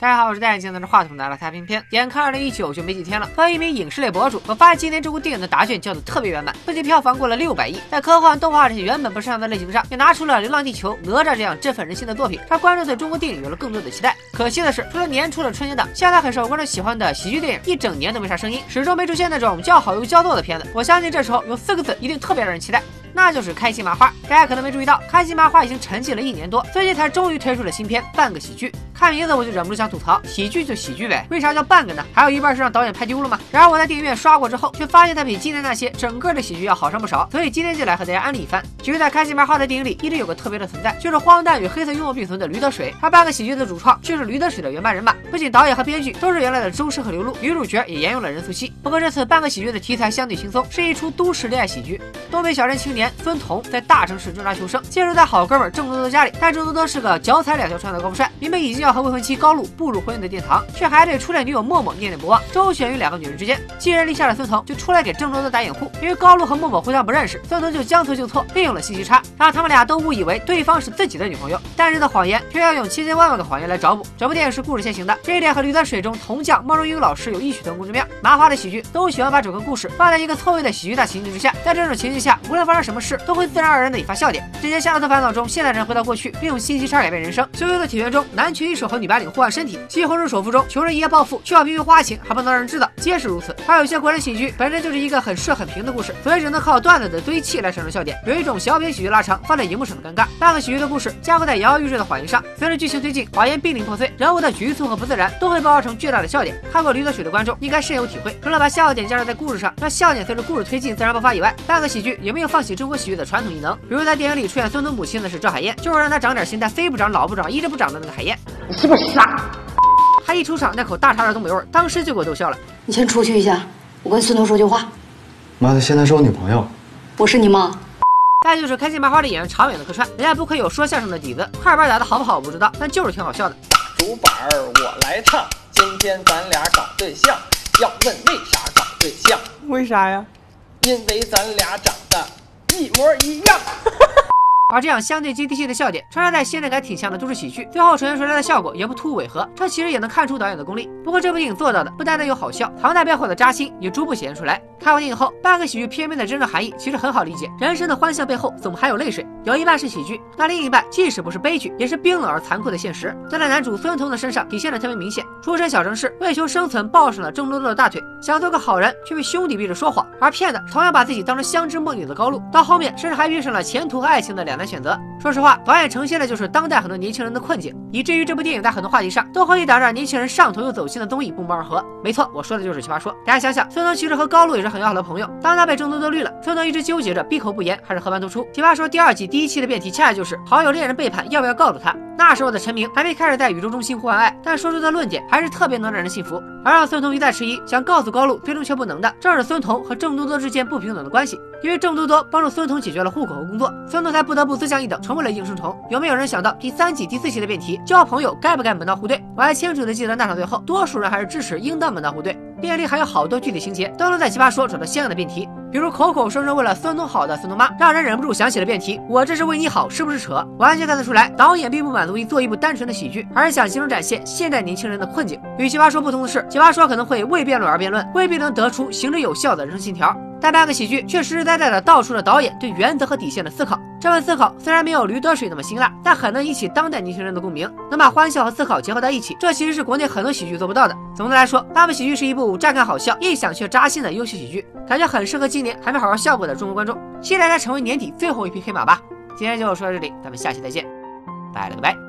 大家好，我是戴眼镜拿着话筒的太平片。眼看二零一九就没几天了，作为一名影视类博主，我发现今年这部电影的答卷交的特别圆满，不仅票房过了六百亿，在科幻、动画这些原本不擅长的类型上，也拿出了《流浪地球》《哪吒》这样振奋人心的作品，让观众对中国电影有了更多的期待。可惜的是，除了年初的春节档，现在很受观众喜欢的喜剧电影，一整年都没啥声音，始终没出现那种叫好又叫座的片子。我相信这时候有四个字一定特别让人期待。那就是开心麻花。大家可能没注意到，开心麻花已经沉寂了一年多，最近才终于推出了新片《半个喜剧》。看名字我就忍不住想吐槽，喜剧就喜剧呗，为啥叫半个呢？还有一半是让导演拍丢了吗？然而我在电影院刷过之后，却发现它比今年那些整个的喜剧要好上不少，所以今天就来和大家安利一番。其实，在开心麻花的电影里，一直有个特别的存在，就是荒诞与黑色幽默并存的驴得水。他半个喜剧的主创却是驴得水的原班人马，不仅导演和编剧都是原来的周深和刘露，女主角也沿用了任素汐。不过这次半个喜剧的题材相对轻松，是一出都市恋爱喜剧。东北小镇青年孙彤在大城市挣扎求生，借住在好哥们郑多多家里，但郑多多是个脚踩两条船的高富帅，明明已经要和未婚妻高露。步入婚姻的殿堂，却还对初恋女友默默念念不忘，周旋于两个女人之间。寄人篱下的孙彤就出来给郑多多打掩护，因为高露和默默互相不认识，孙彤就将错就错，利用了信息差，让他们俩都误以为对方是自己的女朋友。但人的谎言却要用千千万万个谎言来找补。整部电影是故事先行的，这一点和《驴得水》中铜匠毛荣英老师有异曲同工之妙。麻花的喜剧都喜欢把整个故事放在一个错位的喜剧大情境之下，在这种情境下，无论发生什么事，都会自然而然的引发笑点。这些夏洛特烦恼中，现代人回到过去，并用信息差改变人生。《羞羞的铁拳》中，男拳一手和女白领互换身体，西红柿。首富中，穷人一夜暴富，却要频频花钱，还不能让人知道，皆是如此。还有些国人喜剧本身就是一个很顺很平的故事，所以只能靠段子的堆砌来产生笑点。有一种小品喜剧拉长放在荧幕上的尴尬。半个喜剧的故事架构在摇摇欲坠的谎言上，随着剧情推进，谎言濒临破碎，人物的局促和不自然都会爆发成巨大的笑点。看过《驴得水》的观众应该深有体会。除了把笑点加入在故事上，让笑点随着故事推进自然爆发以外，半个喜剧也没有放弃中国喜剧的传统异能。比如在电影里出现孙东母亲的是赵海燕，就是让他长点心，但非不长，老不长，一直不长的那个海燕。你是不是傻？他一出场，那口大碴的东北味，当时就给我逗笑了。你先出去一下，我跟孙彤说句话。妈的，现在是我女朋友，我是你妈。再就是开心麻花的演员常远的客串，人家不愧有说相声的底子，快板打的好不好我不知道，但就是挺好笑的。主板儿我来唱，今天咱俩搞对象，要问为啥搞对象？为啥呀？因为咱俩长得一模一样。而这样相对接地气的笑点穿插在现代感挺强的都市喜剧，最后呈现出来的效果也不突兀违和，这其实也能看出导演的功力。不过这部电影做到的不单单有好笑，唐代背后的扎心也逐步显现出来。看完电影后，半个喜剧片面的真正含义其实很好理解：人生的欢笑背后怎么还有泪水，有一半是喜剧，那另一半即使不是悲剧，也是冰冷而残酷的现实。但在男主孙彤的身上体现的特别明显。出身小城市，为求生存抱上了郑多多的大腿，想做个好人，却被兄弟逼着说谎，而骗的同样把自己当成相知梦女的高露。到后面，甚至还遇上了前途和爱情的两难选择。说实话，导演呈现的就是当代很多年轻人的困境，以至于这部电影在很多话题上都和一档让年轻人上头又走心的综艺不谋而合。没错，我说的就是《奇葩说》。大家想想，孙彤其实和高露也是很要好的朋友，当他被郑多多绿了，孙彤一直纠结着闭口不言还是和盘托出。《奇葩说》第二季第一期的辩题恰恰就是好友恋人背叛，要不要告诉他？那时候的陈明还没开始在宇宙中心呼唤爱，但说出的论点还是特别能让人信服。而让孙彤一再迟疑，想告诉高露，最终却不能的，正是孙彤和郑多多之间不平等的关系。因为郑多多帮助孙彤解决了户口和工作，孙彤才不得不自降一等，成为了应声虫。有没有人想到第三季第四期的辩题，交朋友该不该门当户对？我还清楚的记得那场最后，多数人还是支持应当门当户对。电影里还有好多具体情节都能在奇葩说找到相应的辩题，比如口口声声为了孙东好的孙东妈，让人忍不住想起了辩题：我这是为你好，是不是扯？完全看得出来，导演并不满足于做一部单纯的喜剧，而是想集中展现现代年轻人的困境。与奇葩说不同的是，奇葩说可能会为辩论而辩论，未必能得出行之有效的人生信条。但半个喜剧却实实在在的道出了导演对原则和底线的思考。这份思考虽然没有《驴得水》那么辛辣，但很能引起当代年轻人的共鸣，能把欢笑和思考结合在一起。这其实是国内很多喜剧做不到的。总的来说，半个喜剧是一部乍看好笑，一想却扎心的优秀喜剧，感觉很适合今年还没好好笑过的中国观众。期待它成为年底最后一匹黑马吧。今天就说到这里，咱们下期再见，拜了个拜。